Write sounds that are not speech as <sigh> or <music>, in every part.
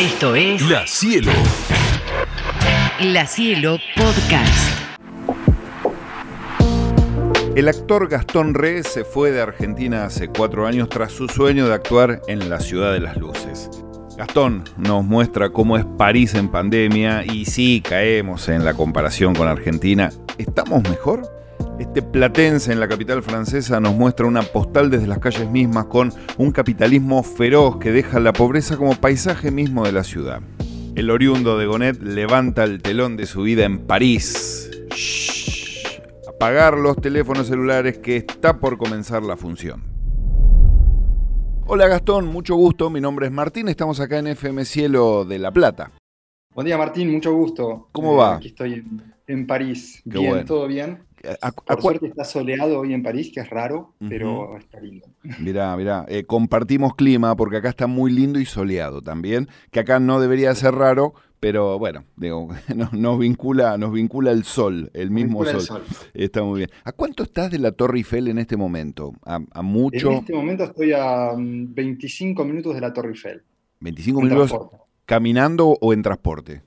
Esto es La Cielo. La Cielo Podcast. El actor Gastón Re se fue de Argentina hace cuatro años tras su sueño de actuar en la Ciudad de las Luces. Gastón nos muestra cómo es París en pandemia y sí caemos en la comparación con Argentina. ¿Estamos mejor? Este platense en la capital francesa nos muestra una postal desde las calles mismas con un capitalismo feroz que deja la pobreza como paisaje mismo de la ciudad. El oriundo de Gonet levanta el telón de su vida en París. Shh. Apagar los teléfonos celulares que está por comenzar la función. Hola Gastón, mucho gusto. Mi nombre es Martín. Estamos acá en FM Cielo de La Plata. Buen día Martín, mucho gusto. ¿Cómo va? Aquí estoy en, en París. Qué bien, bueno. todo bien. A- a- Por suerte está soleado hoy en París, que es raro, pero está lindo. Mirá, mirá, eh, compartimos clima porque acá está muy lindo y soleado también, que acá no debería ser raro, pero bueno, digo, <laughs> nos, nos vincula, nos vincula el sol, el mismo sol. el sol. Está muy bien. ¿A cuánto estás de la Torre Eiffel en este momento? ¿A, a mucho? En este momento estoy a mm, 25 minutos de la Torre Eiffel. ¿25 en minutos transporte. caminando o en transporte?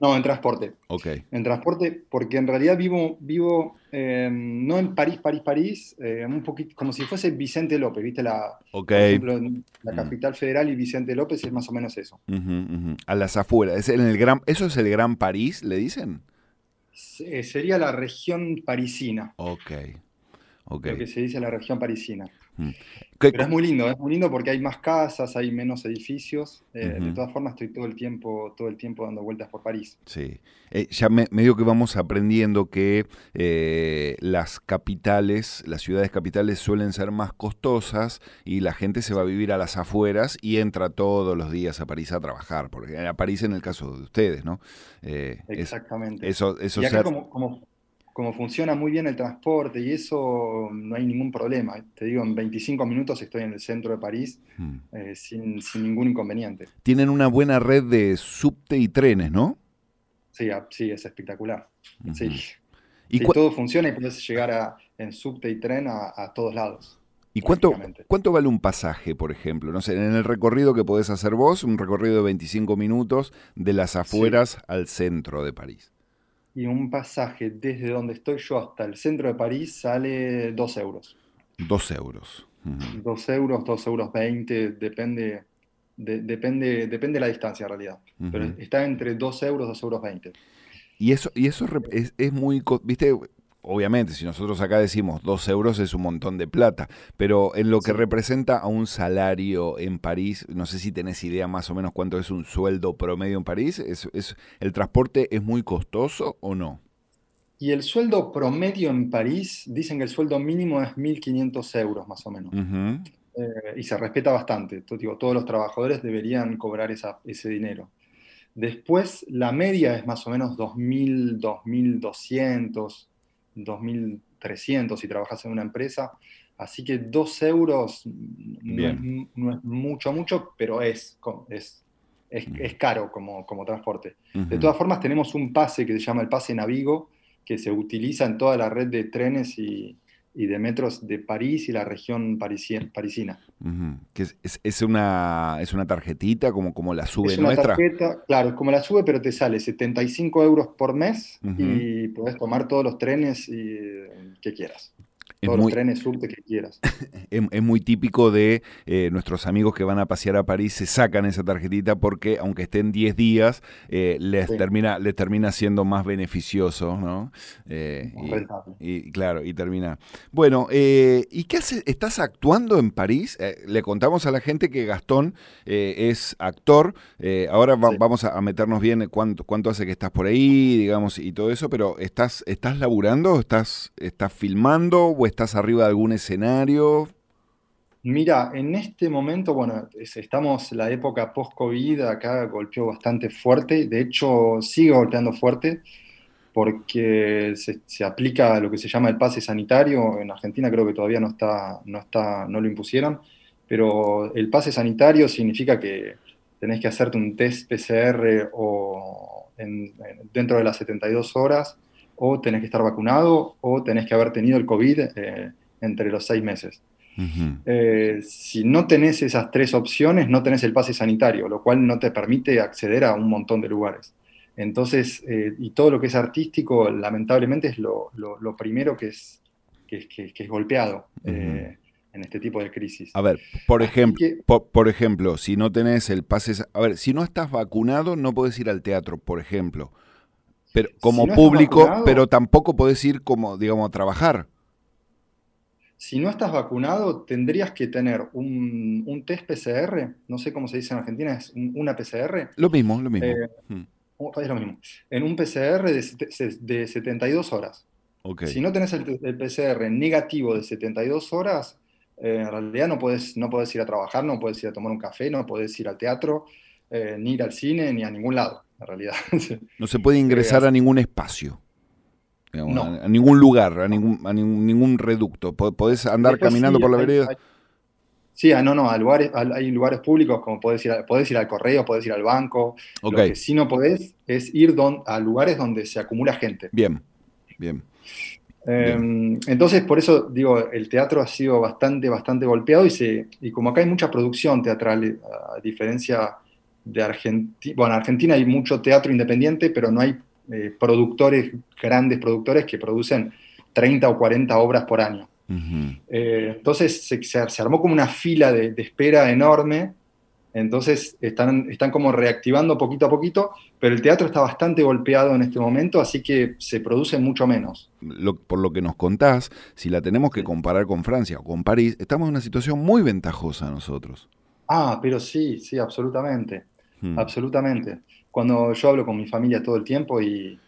No, en transporte. Ok. En transporte, porque en realidad vivo, vivo eh, no en París, París, París, eh, un poquito, como si fuese Vicente López, ¿viste? La, Ok. Por ejemplo, la Mm. capital federal y Vicente López es más o menos eso. A las afueras. ¿Es en el gran, ¿Eso es el Gran París, le dicen? Se- sería la región parisina, Ok. Ok. lo que se dice la región parisina. ¿Qué- Pero es muy lindo, es muy lindo porque hay más casas, hay menos edificios. eh. De todas formas, estoy todo el tiempo, todo el tiempo dando vueltas por París. Sí, Eh, ya me, medio que vamos aprendiendo que eh, las capitales, las ciudades capitales suelen ser más costosas y la gente se va a vivir a las afueras y entra todos los días a París a trabajar, porque a París en el caso de ustedes, ¿no? Exactamente. eso, eso y acá ser- como, como, como funciona muy bien el transporte y eso, no hay ningún problema. Te digo, en 25 minutos estoy en el centro de París Mm. eh, sin, sin ningún inconveniente. tienen una buena red de subte y trenes, ¿no? Sí, ah, sí, es espectacular. Sí. ¿Y, Sí, todo funciona y puedes llegar a, en subte y tren a, a todos lados. y cuánto, cuánto vale un pasaje, por ejemplo? No sé, en el recorrido que podés hacer vos, un recorrido de 25 minutos de las afueras al centro de París. Y un pasaje desde donde estoy yo hasta el centro de París sale 2 euros. Dos euros. Ujú. 2 euros, 2 euros 20, depende, de- depende, depende de la distancia en realidad. Pero Ujú. está entre 2 euros, 2 euros 20. Y eso, y eso es, es muy, viste, obviamente, si nosotros acá decimos dos euros es un montón de plata, pero en lo que Sí. representa a un salario en París, no sé si tenés idea más o menos cuánto es un sueldo promedio en París, ¿es, es- ¿el transporte es muy costoso o no? Y el sueldo promedio en París, dicen que el sueldo mínimo es 1.500 euros más o menos. Eh, y se respeta bastante. Digo, todos los trabajadores deberían cobrar esa- ese dinero. Después, la media es más o menos 2.000, 2.200, 2.300 si trabajas en una empresa. Así que 2 euros no es, Bien. no es mucho, mucho, pero es, es, es, Mm. es caro como, como transporte. De todas formas, tenemos un pase que se llama el pase Navigo, que se utiliza en toda la red de trenes y, y de metros de París y la región parisi- parisina. Ujú. Que es, es- es una, es una tarjetita como, como la sube Es una nuestra. tarjeta, claro, es como la sube, pero te sale 75 euros por mes Ujú. y puedes tomar todos los trenes y, eh, que quieras. Es Todos muy, los trenes subte que quieras. <laughs> es, es muy típico de eh, nuestros amigos que van a pasear a París, se sacan esa tarjetita porque aunque estén 10 días, eh, les, Sí. termina, les termina siendo más beneficioso, ¿no? Eh, y, claro, y termina. Bueno, eh, ¿y qué haces? ¿Estás actuando en París? Le contamos a la gente que Gastón es actor. ahora va- Sí. vamos a, a meternos bien cuánto, cuánto hace que estás por ahí, digamos, y todo eso, pero ¿estás, estás laburando? ¿Estás, ¿Estás filmando o estás arriba de algún escenario? Mira, en este momento, bueno, es- estamos la época post-COVID, acá golpeó bastante fuerte, de hecho sigue golpeando fuerte porque se, aplica lo que se llama el pase sanitario, en Argentina creo que todavía no está, no está, no lo impusieron, pero el pase sanitario significa que tenés que hacerte un test PCR o en- en- dentro de las 72 horas, o tenés que estar vacunado, o tenés que haber tenido el COVID eh, entre los seis meses. Eh, si no tenés esas tres opciones, no tenés el pase sanitario, lo cual no te permite acceder a un montón de lugares. Entonces, eh, y todo lo que es artístico, lamentablemente, es lo, primero que es, que, es golpeado en este tipo de crisis. A ver, por ejemplo, por, ejemplo, si no tenés el pase, a ver, si no estás vacunado, no puedes ir al teatro, por ejemplo, pero como público, pero tampoco podés ir como, digamos, a trabajar. Si no estás vacunado, tendrías que tener un, test PCR, no sé cómo se dice en Argentina, es una PCR. Lo mismo, lo mismo. Eh, hmm. Es lo mismo. En un PCR de, de 72 horas. Si no tenés el, PCR negativo de 72 horas, eh, en realidad no puedes, no puedes ir a trabajar, no puedes ir a tomar un café, no puedes ir al teatro, eh, ni ir al cine, ni a ningún lado, en realidad. no se puede <laughs> ingresar a ningún espacio. a, ningún lugar, a ningún, a ningún, reducto. Podés andar caminando por la vereda. Sí, ah, no, no, lugares, hay lugares públicos como podés ir, podés ir al correo, podés ir al banco. Lo que sí no podés es ir a lugares donde se acumula gente. Bien, bien. Em, entonces, por eso digo, el teatro ha sido bastante, bastante golpeado y, se, y como acá hay mucha producción teatral, a diferencia de Argentina, bueno, en Argentina hay mucho teatro independiente, pero no hay eh, productores, grandes productores que producen 30 o 40 obras por año. Eh, entonces se, armó como una fila de, espera enorme, entonces están, están como reactivando poquito a poquito, pero el teatro está bastante golpeado en este momento, así que se produce mucho menos. por lo que nos contás, si la tenemos que comparar con Francia o con París, estamos en una situación muy ventajosa nosotros. Ah, pero sí, sí, absolutamente, hmm. absolutamente. Cuando yo hablo con mi familia todo el tiempo y,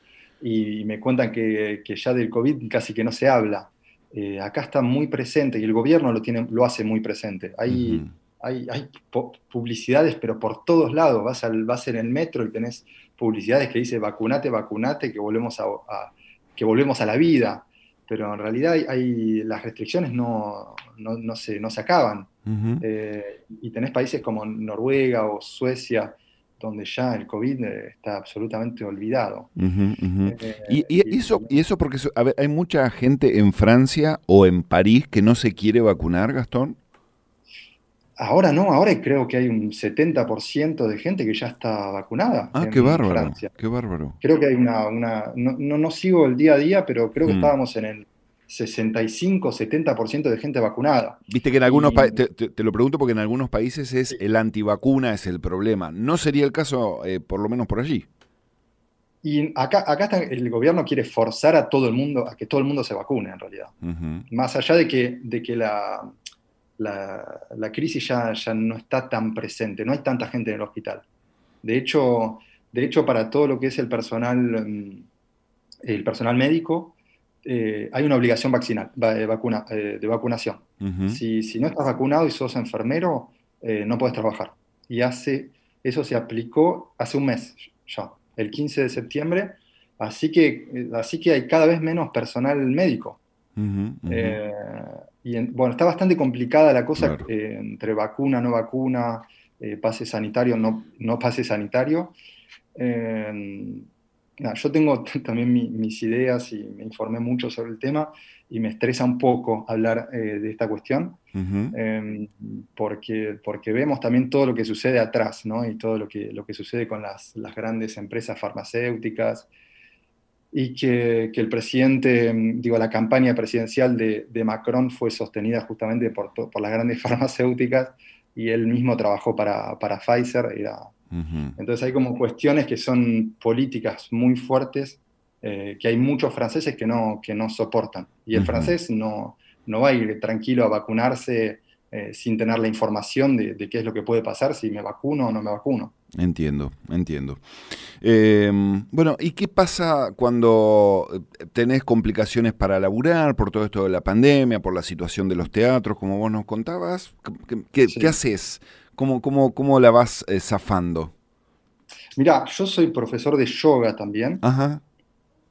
me cuentan que, que ya del COVID casi que no se habla, eh, acá está muy presente y el gobierno lo, tiene, lo hace muy presente. Hay, hay, publicidades, pero por todos lados. Vas, al, vas en el metro y tenés publicidades que dice vacunate, vacunate, que volvemos a, que volvemos a la vida. Pero en realidad hay, las restricciones no, no, se, no se acaban. Eh, y tenés países como Noruega o Suecia, donde ya el COVID eh, está absolutamente olvidado. Eh, ¿Y, eso, ¿Y eso porque hay mucha gente en Francia o en París que no se quiere vacunar, Gastón? Ahora no, ahora creo que hay un 70% de gente que ya está vacunada. Ah, qué bárbaro. Qué bárbaro. Creo que hay una. no, no, sigo el día a día, pero creo que mm. estábamos en el 65-70% de gente vacunada. Viste que en algunos países, te, lo pregunto porque en algunos países es el antivacuna es el problema. ¿No sería el caso, eh, por lo menos por allí? Y acá, acá el gobierno quiere forzar a todo el mundo, a que todo el mundo se vacune en realidad. Más allá de que, de que la, la, crisis ya, ya no está tan presente, no hay tanta gente en el hospital. De hecho, de hecho para todo lo que es el personal, mm, el personal médico, eh, hay una obligación vaccinal, de, vacuna, eh, de vacunación. si, si, no estás vacunado y sos enfermero, eh, no puedes trabajar. Y hace, eso se aplicó hace un mes ya, el 15 de septiembre, así que, así que hay cada vez menos personal médico. y bueno, está bastante complicada la cosa entre vacuna, no vacuna, pase sanitario, no, no pase sanitario yo tengo también mis ideas y me informé mucho sobre el tema y me estresa un poco hablar eh, de esta cuestión, em, porque, porque vemos también todo lo que sucede atrás, ¿no? Y todo lo que, lo que sucede con las, las grandes empresas farmacéuticas y que, que, el presidente, em, digo, la campaña presidencial de, de Macron fue sostenida justamente por, por, las grandes <laughs> farmacéuticas y él mismo trabajó para, para Pfizer, era entonces hay como cuestiones que son políticas muy fuertes, eh, que hay muchos franceses que no, que no soportan. Y el francés no, no va a ir tranquilo a vacunarse eh, sin tener la información de, qué es lo que puede pasar si me vacuno o no me vacuno. Entiendo, entiendo. Em, bueno, ¿y qué pasa cuando eh, tenés complicaciones para laburar por todo esto de la pandemia, por la situación de los teatros, como vos nos contabas? ¿Qué, ¿qué haces? ¿Cómo, cómo, cómo la vas eh, zafando? Mira, yo soy profesor de yoga también. Ajá.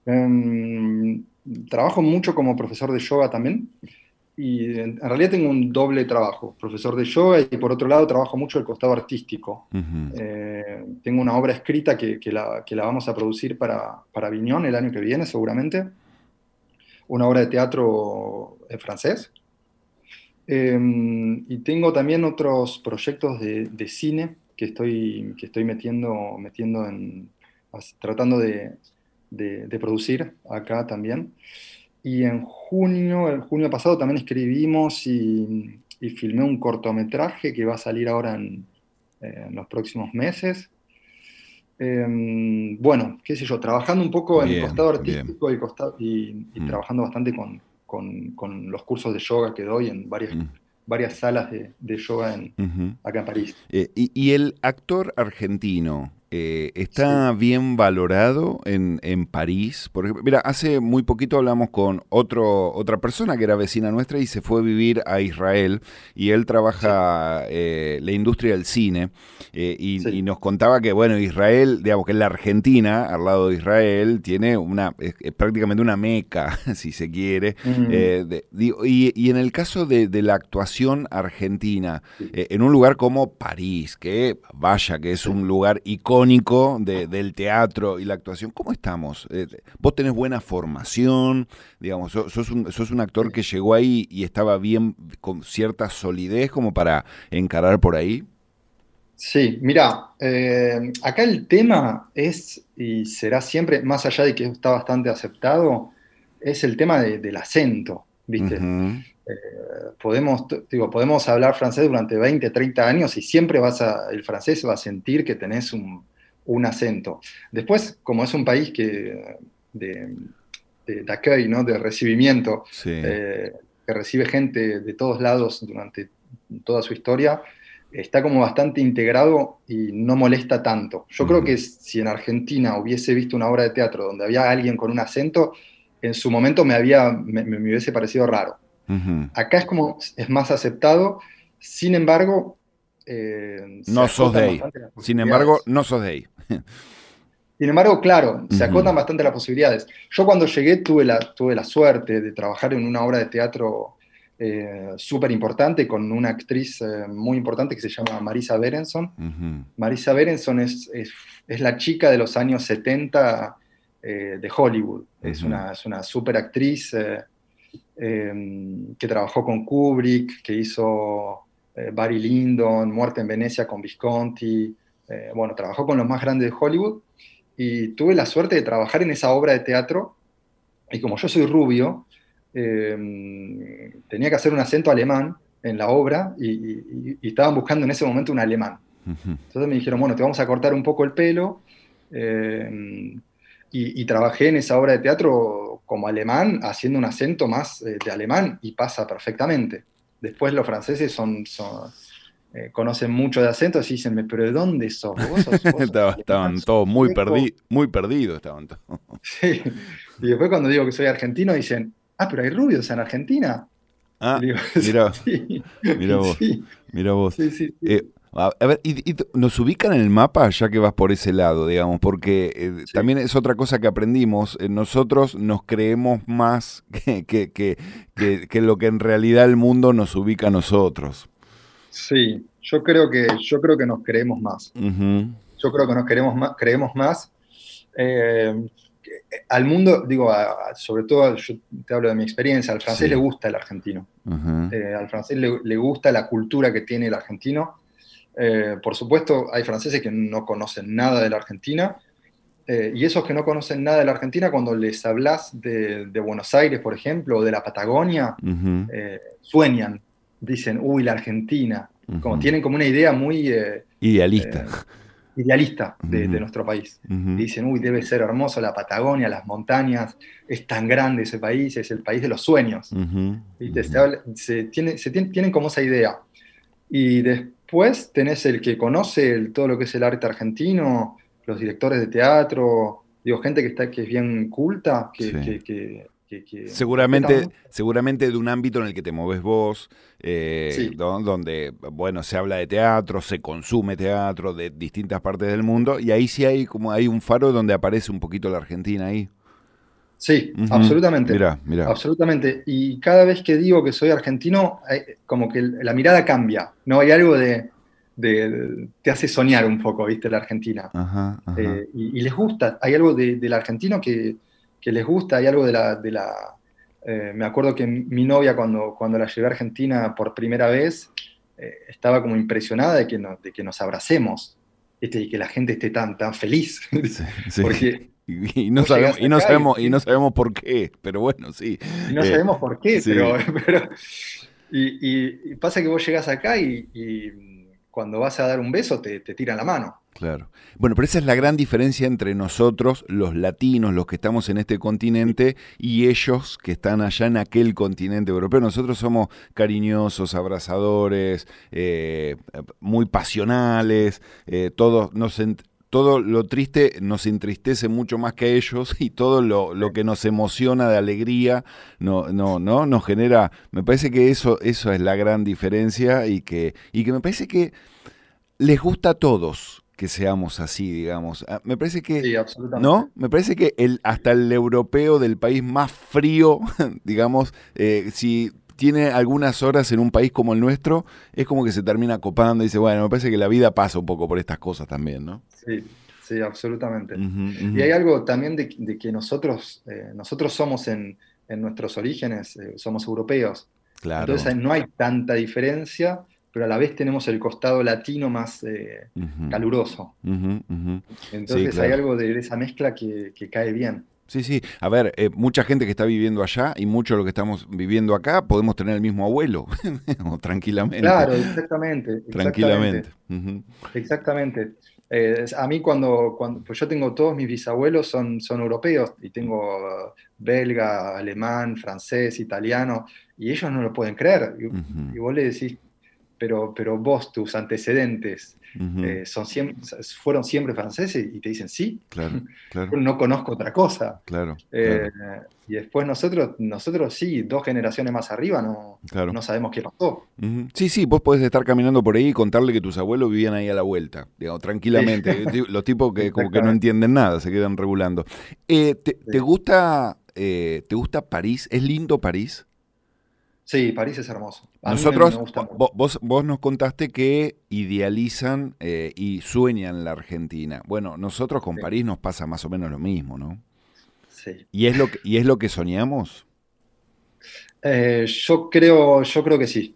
Em, trabajo mucho como profesor de yoga también. Y en, realidad tengo un doble trabajo, profesor de yoga y por otro lado trabajo mucho el costado artístico. Eh, tengo una obra escrita que, que, la, que, la, vamos a producir para, para Viñón el año que viene seguramente. Una obra de teatro en francés. Em, y tengo también otros proyectos de, cine que estoy, que estoy metiendo, metiendo en, tratando de, producir acá también. Y en junio, el junio pasado también escribimos y, filmé un cortometraje que va a salir ahora en, los próximos meses. Em, bueno, qué sé yo, trabajando un poco en el costado artístico y, costado, y, mm. trabajando bastante con, con, los cursos de yoga que doy en varias, mm. varias salas de, yoga en, acá en París. Eh, y, el actor argentino, eh, ¿Está bien valorado en, en, París? Por ejemplo, mira, hace muy poquito hablamos con otro, otra persona que era vecina nuestra y se fue a vivir a Israel y él trabaja eh, la industria del cine eh, y, nos contaba que, bueno, Israel, digamos que la Argentina, al lado de Israel, tiene una, es, prácticamente una meca, <laughs> si se quiere. y, y, en el caso de, de la actuación argentina, en un lugar como París, que vaya, que es un lugar icónico, del teatro y la actuación. ¿Cómo estamos? Eh, vos tenés buena formación, digamos, sos, un, actor que llegó ahí y estaba bien, con cierta solidez como para encarar por ahí. Sí, mira, eh, acá el tema es y será siempre, más allá de que está bastante aceptado, es el tema del acento, ¿viste? Eh, podemos, digo, podemos hablar francés durante 20, 30 años y siempre vas a, el francés va a sentir que tenés un, un acento. Después, como es un país que de, de, ¿no? de recibimiento, eh, que recibe gente de todos lados durante toda su historia, está como bastante integrado y no molesta tanto. Yo creo que si en Argentina hubiese visto una obra de teatro donde había alguien con un acento, en su momento me, había, me, hubiese parecido raro. Acá es como, es más aceptado, sin embargo... Eh, no sos ahí. Sin embargo, no sos de ahí. Sin embargo, claro, se acotan bastante las posibilidades. Yo cuando llegué tuve la, tuve la suerte de trabajar en una obra de teatro eh, súper importante con una actriz eh, muy importante que se llama Marisa Berenson. Marisa Berenson es, es, la chica de los años 70 eh, de Hollywood. es, una, es una súper actriz em, que trabajó con Kubrick, que hizo Barry Lyndon, Muerte en Venecia con Visconti. Eh, bueno, trabajó con los más grandes de Hollywood y tuve la suerte de trabajar en esa obra de teatro y como yo soy rubio, tenía que hacer un acento alemán en la obra y, estaban buscando en ese momento un alemán. Entonces me dijeron, bueno, te vamos a cortar un poco el pelo y, trabajé en esa obra de teatro como alemán, haciendo un acento más eh, de alemán y pasa perfectamente. Después los franceses son eh, conocen mucho de acentos y dicen, pero ¿de dónde sos? <laughs> estaban todos muy, muy perdidos. Estaban todos. <laughs> sí. Y después cuando digo que soy argentino dicen, ah, pero hay rubios en Argentina. Ah, mira, <laughs> mira vos. Mira vos. Eh, a ver, y, nos ubican en el mapa ya que vas por ese lado, digamos, porque eh, también es otra cosa que aprendimos. nosotros nos creemos más <laughs> que, que, que, que, lo que en realidad el mundo nos ubica a nosotros. Sí, yo creo que, yo creo que nos creemos más. Yo creo que nos queremos más, creemos más. Eh, al mundo, digo, sobre todo, yo te hablo de mi experiencia, al francés le gusta el argentino. Eh, al francés le, gusta la cultura que tiene el argentino. Eh, por supuesto, hay franceses que no conocen nada de la Argentina. y esos que no conocen nada de la Argentina, cuando les hablas de, Buenos Aires, por ejemplo, o de la Patagonia, sueñan dicen, uy, la Argentina, como tienen como una idea muy... Eh, idealista. Eh, idealista de, nuestro país. Dicen, uy, debe ser hermoso la Patagonia, las montañas, es tan grande ese país, es el país de los sueños. Se, tiene, se tienen como esa idea. Y después tenés el que conoce todo lo que es el arte argentino, los directores de teatro, digo, gente que, está, que es bien culta, que seguramente, seguramente de un ámbito en el que te moves vos, eh, donde, bueno, se habla de teatro, se consume teatro de distintas partes del mundo, y ahí sí hay como hay un faro donde aparece un poquito la Argentina ahí. Sí, absolutamente. Mira, mira. Absolutamente. Y cada vez que digo que soy argentino, como que la mirada cambia, ¿no? Hay algo de, te hace soñar un poco, ¿viste? La Argentina. Eh, y, les gusta, hay algo del argentino que, que les gusta, hay algo de la, de la, Eh, me acuerdo que mi novia cuando, cuando la llevé a Argentina por primera vez, eh, estaba como impresionada de que, de que nos abracemos y que la gente esté tan, tan feliz. <laughs> <laughs> Porque y, no sabemos, y, no sabemos, y, no sabemos por qué, pero bueno, sí. Y no sabemos por qué, pero, <laughs> y, pasa que vos llegas acá y cuando vas a dar un beso te, te tiran la mano. Claro. Bueno, pero esa es la gran diferencia entre nosotros, los latinos, los que estamos en este continente, y ellos que están allá en aquel continente europeo. Nosotros somos cariñosos, abrazadores, eh, muy pasionales, eh, todos nos, todo lo triste nos entristece mucho más que a ellos y todo lo, lo, que nos emociona de alegría no, no, no, nos genera, me parece que eso, eso es la gran diferencia y que, y que me parece que les gusta a todos que seamos así, digamos. Ah, me parece que, sí, absolutamente. ¿no? Me parece que el, hasta el europeo del país más frío, <laughs> digamos, eh, si tiene algunas horas en un país como el nuestro, es como que se termina copando y dice, bueno, me parece que la vida pasa un poco por estas cosas también, ¿no? Sí, sí, absolutamente. Y hay algo también de, que nosotros, eh, nosotros somos en, nuestros orígenes, eh, somos europeos. Claro. Entonces no hay tanta diferencia, pero a la vez tenemos el costado latino más eh, caluroso. Entonces hay algo de esa mezcla que, cae bien. Sí, sí. A ver, eh, mucha gente que está viviendo allá y mucho de lo que estamos viviendo acá, podemos tener el mismo abuelo, <laughs> tranquilamente. Claro, exactamente. <laughs> Tranquilamente. Exactamente. Eh, a mí cuando, cuando, pues yo tengo todos mis bisabuelos son, son europeos y tengo belga, alemán, francés, italiano, y ellos no lo pueden creer. y vos le decís, pero, pero vos, tus antecedentes, eh, son fueron siempre franceses y te dicen sí. Claro, <laughs> claro. no conozco otra cosa. Claro, eh, Y después nosotros, nosotros sí, dos generaciones más arriba, no, no sabemos qué pasó. Sí, sí, vos podés estar caminando por ahí y contarle que tus abuelos vivían ahí a la vuelta, digamos, tranquilamente. Los tipos que <laughs> como que no entienden nada, se quedan regulando. Eh, te, gusta, ¿Te gusta París? ¿Es lindo París? Sí, París es hermoso. Nosotros, vos, vos, nos contaste que idealizan eh, y sueñan la Argentina. Bueno, nosotros con París nos pasa más o menos lo mismo, ¿no? Sí. ¿Y es lo que, y es lo que soñamos? Eh, yo creo, yo creo que sí.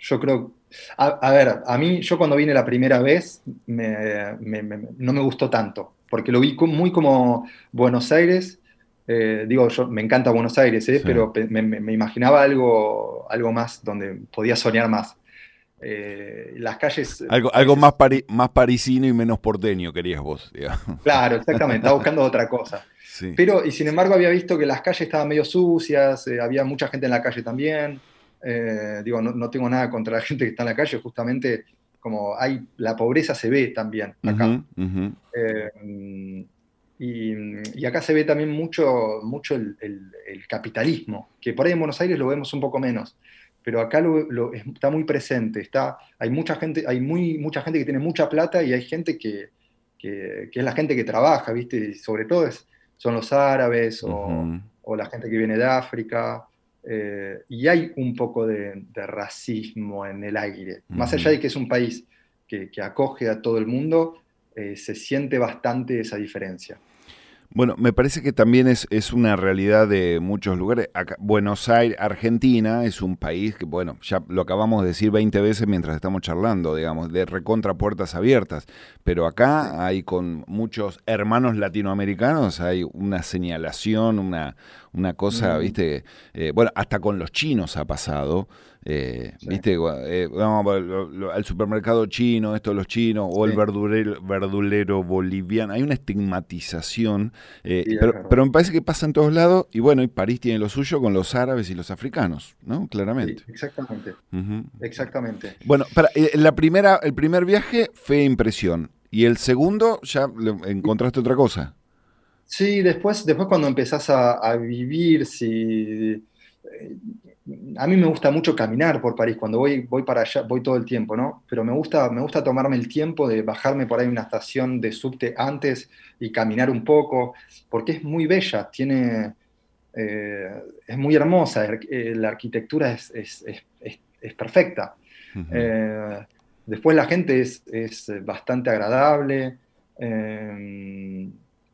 Yo creo. A, ver, a mí, yo cuando vine la primera vez, no me gustó tanto, porque lo vi muy como Buenos Aires eh, digo, yo me encanta Buenos Aires, ¿eh? pero me, imaginaba algo, algo más donde podía soñar más. Eh, las calles. Algo, algo más, más parisino y menos porteño querías vos. <laughs> Claro, exactamente, estaba buscando otra cosa. Pero, y sin embargo, había visto que las calles estaban medio sucias, había mucha gente en la calle también. digo, no, tengo nada contra la <laughs> gente que está en la calle, justamente como hay, la pobreza se ve también acá. Y, acá se ve también mucho, mucho el, capitalismo, que por ahí en Buenos Aires lo vemos un poco menos, pero acá lo, está muy presente. Está, hay mucha gente, hay muy, mucha gente que tiene mucha plata y hay gente que, que, es la gente que trabaja, ¿viste? Y sobre todo es, son los árabes o, o, la gente que viene de África. Eh, y hay un poco de, racismo en el aire. Más allá de que es un país que, que acoge a todo el mundo, eh, se siente bastante esa diferencia. Bueno, me parece que también es, es una realidad de muchos lugares. Buenos Aires, Argentina, es un país que, bueno, ya lo acabamos de decir 20 veces mientras estamos charlando, digamos, de recontra puertas abiertas. Pero acá hay con muchos hermanos latinoamericanos, hay una señalación, una, una cosa, mm. viste, eh, bueno, hasta con los chinos ha pasado. Eh, ¿Viste? Eh, vamos al supermercado chino, esto los chinos, o el verdulero, verdulero boliviano. Hay una estigmatización, eh, pero, me parece que pasa en todos lados. Y bueno, y París tiene lo suyo con los árabes y los africanos, ¿no? Claramente. exactamente. Exactamente. Bueno, para, la primera, el primer viaje fue impresión. Y el segundo, ya encontraste otra cosa. Sí, después, después cuando empezás a, a vivir, si a mí me gusta mucho caminar por París, cuando voy, voy para allá, voy todo el tiempo, ¿no? Pero me gusta, me gusta tomarme el tiempo de bajarme por ahí una estación de subte antes y caminar un poco, porque es muy bella, tiene, eh, es muy hermosa, eh, la arquitectura es, perfecta. Eh, después la gente es, bastante agradable.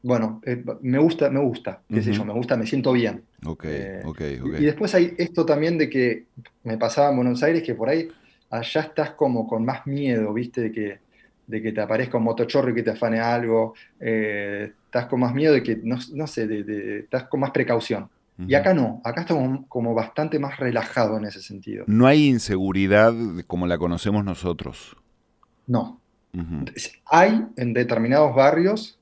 Bueno, eh, me gusta, me gusta, qué sé yo, me gusta, me siento bien. Ok, Eh, ok, Y, ok. y después hay esto también de que me pasaba en Buenos Aires, que por ahí allá estás como con más miedo, ¿viste? De que, de que te aparezca un motochorro y que te afane algo, eh, estás con más miedo de que, no, no sé, de, de- estás con más precaución. Y acá no, acá estamos como bastante más relajado en ese sentido. No hay inseguridad como la conocemos nosotros. No, hay en determinados barrios,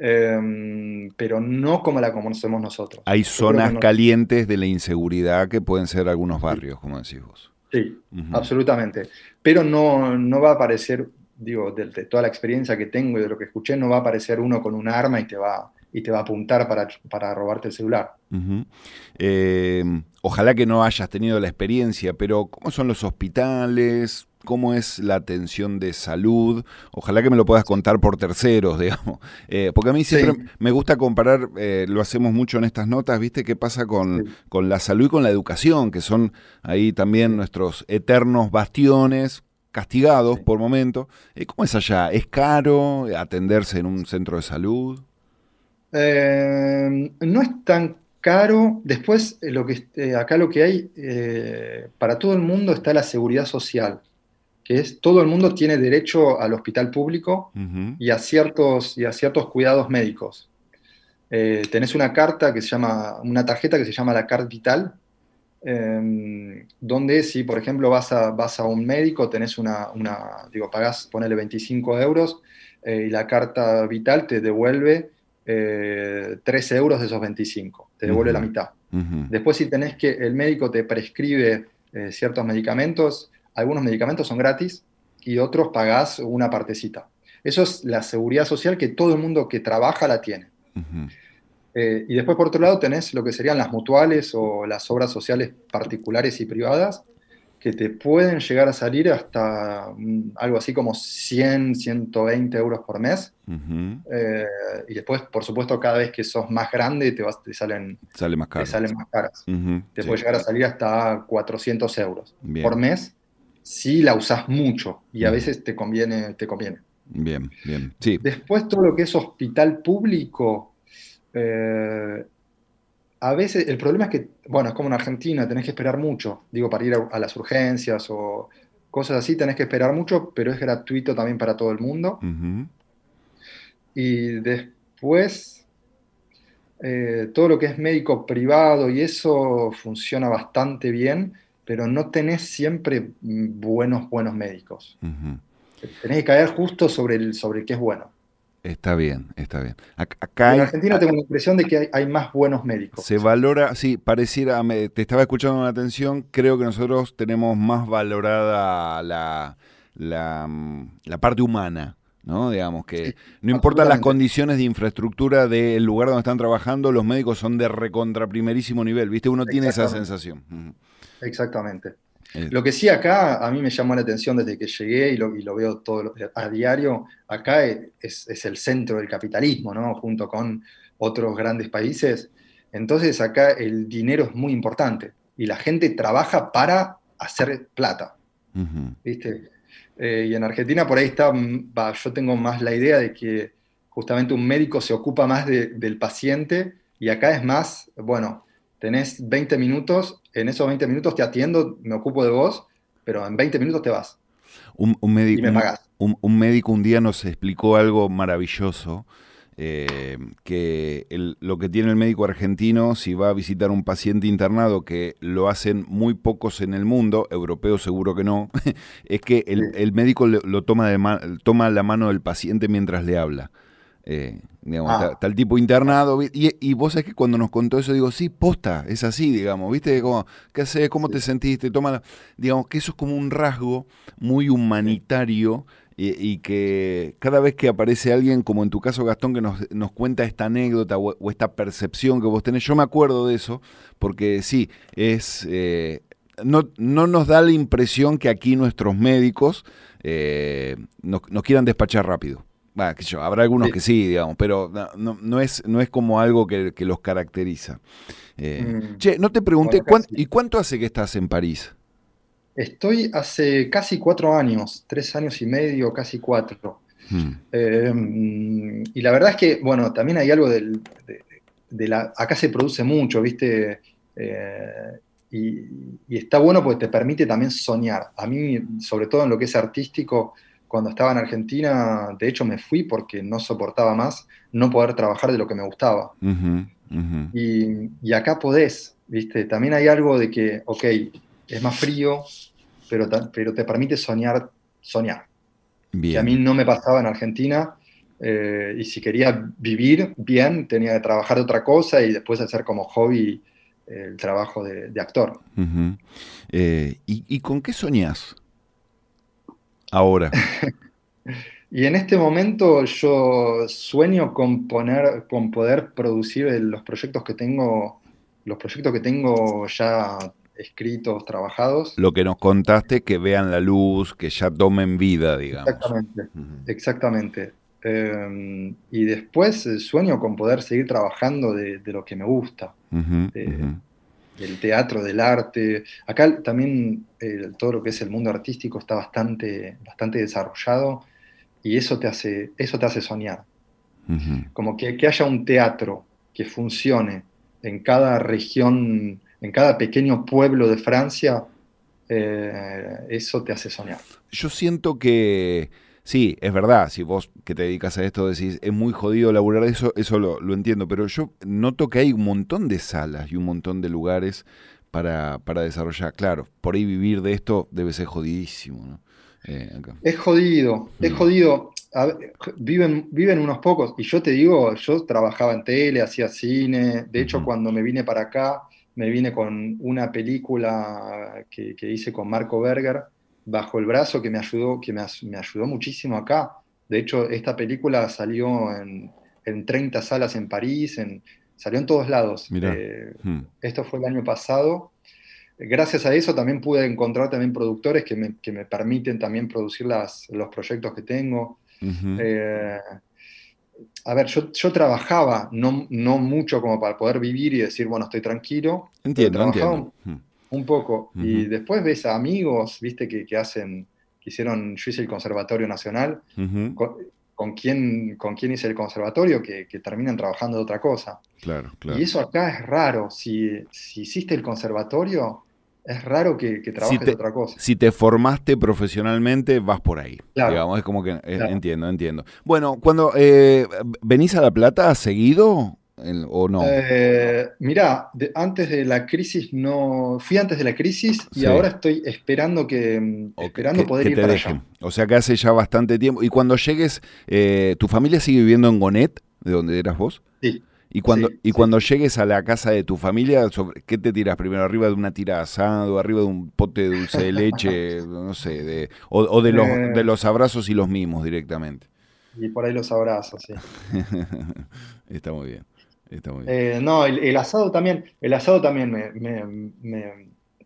em, pero no como la conocemos nosotros. Hay zonas no- calientes de la inseguridad que pueden ser algunos barrios, como decís vos. Sí, absolutamente. Pero no, no va a aparecer, digo, de, de toda la experiencia que tengo y de lo que escuché, no va a aparecer uno con un arma y te va, y te va a apuntar para, para robarte el celular. Eh, ojalá que no hayas tenido la experiencia, pero ¿cómo son los hospitales? ¿Cómo es la atención de salud? Ojalá que me lo puedas contar por terceros, <laughs> digamos. Eh, porque a mí siempre Sí. me gusta comparar, eh, lo hacemos mucho en estas notas, ¿viste? ¿Qué pasa con, Sí. con la salud y con la educación? Que son ahí también nuestros eternos bastiones castigados Sí. por momento. Eh, ¿Cómo es allá? ¿Es caro atenderse en un centro de salud? No es tan caro. Después, lo que, acá lo que hay, para todo el mundo está la seguridad social, que es todo el mundo tiene derecho al hospital público y a ciertos, y a ciertos cuidados médicos. Eh, tenés una carta que se llama, una tarjeta que se llama la Card Vital, eh, donde si, por ejemplo, vas a, vas a un médico, tenés una, una digo, pagás, ponele 25 euros, eh, y la carta Vital te devuelve eh, 13 euros de esos 25, te devuelve la mitad. Después, si tenés que, el médico te prescribe eh, ciertos medicamentos, algunos medicamentos son gratis y otros pagás una partecita. Eso es la seguridad social que todo el mundo que trabaja la tiene. Eh, y después, por otro lado, tenés lo que serían las mutuales o las obras sociales particulares y privadas, que te pueden llegar a salir hasta mm, algo así como 100, 120 euros por mes. Eh, y después, por supuesto, cada vez que sos más grande, te, vas, te, salen, Sale más te salen más caras. Te sí. puede llegar a salir hasta 400 euros Bien. por mes si la usás mucho y a Ujú. veces te conviene, te conviene. Bien, bien. Sí. Después todo lo que es hospital público, eh, a veces el problema es que, bueno, es como en Argentina, tenés que esperar mucho, digo, para ir a, a las urgencias o cosas así, tenés que esperar mucho, pero es gratuito también para todo el mundo. Y después, eh, todo lo que es médico privado y eso funciona bastante bien, pero no tenés siempre mm, buenos, buenos médicos. Tenés que caer justo sobre el, sobre el que es bueno. Está bien, está bien. Ac- Acá En Argentina tengo la impresión de que hay, hay más buenos médicos. se valora, sí, pareciera, me- te estaba escuchando con atención, creo que nosotros tenemos más valorada la, la, mm, la parte humana, ¿no? Digamos que Sí, no importan las condiciones de infraestructura del lugar donde están trabajando, los médicos son de recontra primerísimo nivel, ¿viste? Uno tiene esa sensación. Exactamente. Eh, Lo que sí acá a mí me llamó la atención desde que llegué y lo, y lo veo todo a diario, acá es, es el centro del capitalismo, ¿no? Junto con otros grandes países. Entonces acá el dinero es muy importante y la gente trabaja para hacer plata. ¿viste? Eh, y en Argentina por ahí está, mm, va, yo tengo más la idea de que justamente un médico se ocupa más de- del paciente y acá es más, bueno, tenés 20 minutos, en esos 20 minutos te atiendo, me ocupo de vos, pero en 20 minutos te vas Un, un y médico, me un- pagás. un, un médico un día nos explicó algo maravilloso, eh, que el- lo que tiene el médico argentino si va a visitar un paciente internado, que lo hacen muy pocos en el mundo, europeos seguro que no, <laughs> es que el, médico lo, lo toma, de ma- toma la mano del paciente mientras le habla. Eh, digamos, Ah. está, está el tipo internado, y, y vos sabés que cuando nos contó eso, digo, sí, posta, es así, digamos, ¿viste? Como, ¿Qué haces? ¿Cómo te sentiste? Toma Digamos que eso es como un rasgo muy humanitario y, y que cada vez que aparece alguien, como en tu caso Gastón, que nos, nos cuenta esta anécdota o, o esta percepción que vos tenés, yo me acuerdo de eso, porque sí, es... eh, no, no nos da la impresión que aquí nuestros médicos eh, nos, nos quieran despachar rápido. Va, qué sé yo, habrá algunos que sí, digamos, pero no, no- no es, no es como algo que, que los caracteriza. Eh, Mm. Che, no te pregunté, Bueno, ¿cuán- casi. ¿y cuánto hace que estás en París? Estoy hace casi cuatro años, tres años y medio, casi cuatro. Hmm. Eh, mm, y, la verdad es que, bueno, también hay algo del, de, la... Acá se produce mucho, ¿viste? Eh, y, está bueno porque te permite también soñar. A mí, sobre todo en lo que es artístico, cuando estaba en Argentina, de hecho me fui porque no soportaba más no poder trabajar de lo que me gustaba. Y, acá podés, ¿viste? También hay algo de que, ok, es más frío, pero, pero te permite soñar, soñar. Que a mí no me pasaba en Argentina. Eh, y si quería vivir bien, tenía que trabajar de otra cosa y después hacer como hobby el trabajo de, actor. Eh, ¿y, con qué soñás ahora? <laughs> y en este momento yo sueño con, poner, con poder producir los proyectos que tengo, los proyectos que tengo ya escritos, trabajados. Lo que nos contaste, que vean la luz, que ya tomen vida, digamos. Exactamente, exactamente. Em, y después sueño con poder seguir trabajando de, lo que me gusta, del teatro, del arte. Acá también todo lo que es el mundo artístico está bastante, bastante desarrollado y eso te hace, eso te hace soñar. Como que, que, haya un teatro que funcione en cada región, en cada pequeño pueblo de Francia, eh, eso te hace soñar. Yo siento que Sí, es verdad, si vos que te dedicas a esto decís, es muy jodido laburar eso, eso lo, entiendo, pero yo noto que hay un montón de salas y un montón de lugares para, para desarrollar. Claro, por ahí vivir de esto debe ser jodidísimo, ¿no? Eh, es jodido, es mm. jodido. viven, viven unos pocos, y yo te digo, yo trabajaba en tele, hacía cine, de hecho cuando me vine para acá, me vine con una película que, que hice con Marco Berger, bajo el brazo que me ayudó, que me, ayudó muchísimo acá. De hecho, esta película salió en, 30 salas en París, en, salió en todos lados. Eh, hmm. Esto fue el año pasado. Gracias a eso también pude encontrar también productores que me, permiten también producir las, los proyectos que tengo. Eh, a ver, yo, trabajaba, no, no, mucho como para poder vivir y decir, bueno, estoy tranquilo. Entiendo, entiendo. Hmm. Un poco. Y después ves a amigos, viste, que, hacen, que hicieron, yo hice el Conservatorio Nacional, con, quién, con quién hice el conservatorio, que, terminan trabajando de otra cosa. Claro, claro. Y eso acá es raro. Si, si hiciste el conservatorio, es raro que, trabajes de otra cosa. Si te formaste profesionalmente, vas por ahí. Claro. Digamos, es como que eh, entiendo, entiendo. Bueno, cuando eh, venís a La Plata, ¿seguido? ¿O no? Eh, mirá, antes de la crisis no. Fui antes de la crisis y ahora estoy esperando que. esperando poder ir para allá. O sea que hace ya bastante tiempo. Y cuando llegues, eh, ¿tu familia sigue viviendo en Gonet, de donde eras vos? Sí. Y cuando, y cuando llegues a la casa de tu familia, ¿qué te tiras primero? ¿Arriba de una tira asado? ¿Arriba de un pote de dulce de leche? <laughs> no sé, de, o, de, los, eh. de los abrazos y los mimos directamente. Y por ahí los abrazos, sí. <laughs> Está muy bien. Eh, no, el, asado también, el asado también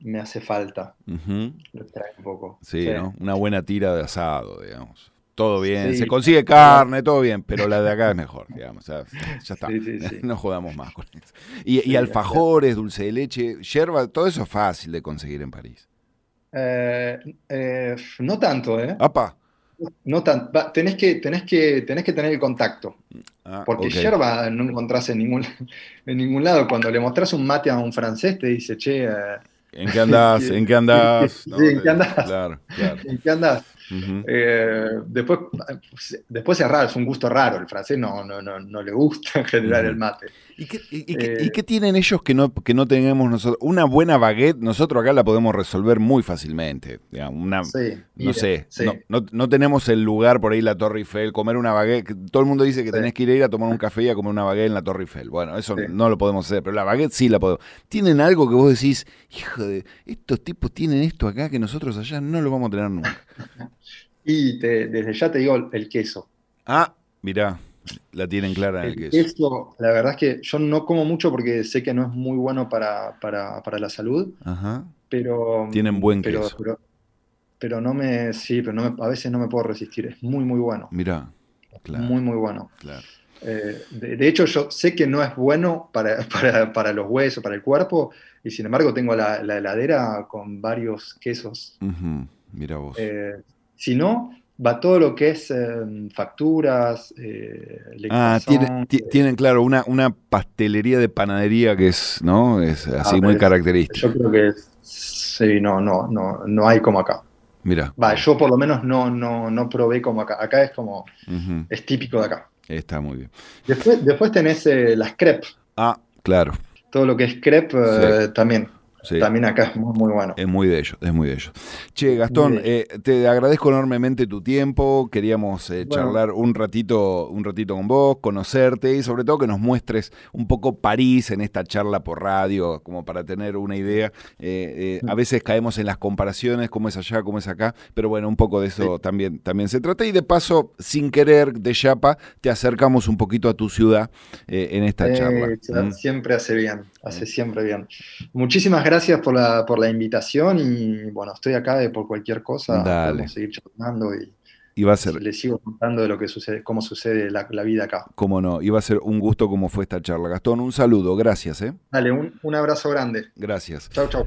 me, hace falta. un poco. Sí, ¿no? Una buena tira de asado, digamos. Todo bien, se consigue carne, todo bien, pero la de acá es mejor, digamos. ya está. <laughs> no jodamos más con eso. Y, alfajores, dulce de leche, yerba, todo eso es fácil de conseguir en París. Eh, eh, no tanto, ¿eh? ¡Apa! No tan, tenés, que, tenés, que, tenés que tener el contacto. Ah, porque yerba no encontrás en ningún, <laughs> en ningún lado. Cuando le mostrás un mate a un francés, te dice, che. Eh, ¿En qué andás? ¿En qué andás? <laughs> sí, ¿en qué andás? Claro, claro. <laughs> ¿En qué andás? Eh, después, después es raro, es un gusto raro. El francés no, no, no, no le gusta en general el mate. ¿Y qué, y, qué, tienen ellos que no, que no tenemos nosotros? Una buena baguette, nosotros acá la podemos resolver muy fácilmente. Una, no sé, no, no, tenemos el lugar por ahí, la Torre Eiffel, comer una baguette. Todo el mundo dice que tenés que ir a, tomar un café y a comer una baguette en la Torre Eiffel. Bueno, eso no lo podemos hacer, pero la baguette sí la podemos. ¿Tienen algo que vos decís, hijo de, estos tipos tienen esto acá que nosotros allá no lo vamos a tener nunca? <laughs> y desde ya te digo el queso. Ah, mirá. La tienen clara el, queso. la verdad es que yo no como mucho porque sé que no es muy bueno para, la salud. Ajá. Pero. Tienen buen queso. Pero, no me. Sí, pero a veces no me puedo resistir. Es muy, muy bueno. Mira. Claro. Muy, muy bueno. Claro. Eh, de, hecho, yo sé que no es bueno <laughs> para, para, los huesos, para el cuerpo, y sin embargo tengo la, heladera con varios quesos. Mira vos. Eh, si no, va todo lo que es eh, facturas, eh, Ah, tiene- ti- tienen, claro, una, una pastelería de panadería que es, ¿no? Es así Ah, muy pero característica. Yo creo que sí, no, no, no, no hay como acá. Mira. Va, yo por lo menos no, no, no probé como acá. Acá es como, es típico de acá. Está muy bien. Después, después tenés eh, las crepes. Ah, claro. Todo lo que es crepe eh, también. Sí. También acá es muy, muy bueno. Es muy de ellos, es muy de ellos. Che, Gastón, eh, te agradezco enormemente tu tiempo. Queríamos eh, Bueno. charlar un ratito, un ratito con vos, conocerte y sobre todo que nos muestres un poco París en esta charla por radio, como para tener una idea. Eh, eh, a veces caemos en las comparaciones, cómo es allá, cómo es acá, pero bueno, un poco de eso también, también se trata. Y de paso, sin querer, de Chapa, te acercamos un poquito a tu ciudad eh, en esta Eh, charla. cha- Mm. Siempre hace bien, hace siempre bien. Muchísimas gracias por la, por la invitación y bueno, estoy acá de por cualquier cosa. Dale. Seguir charlando y a ser, les sigo contando de lo que sucede, cómo sucede la, la vida acá. cómo no, iba a ser un gusto como fue esta charla. Gastón, un saludo, gracias, ¿eh? Dale, un, un abrazo grande. Gracias. Chau, chau.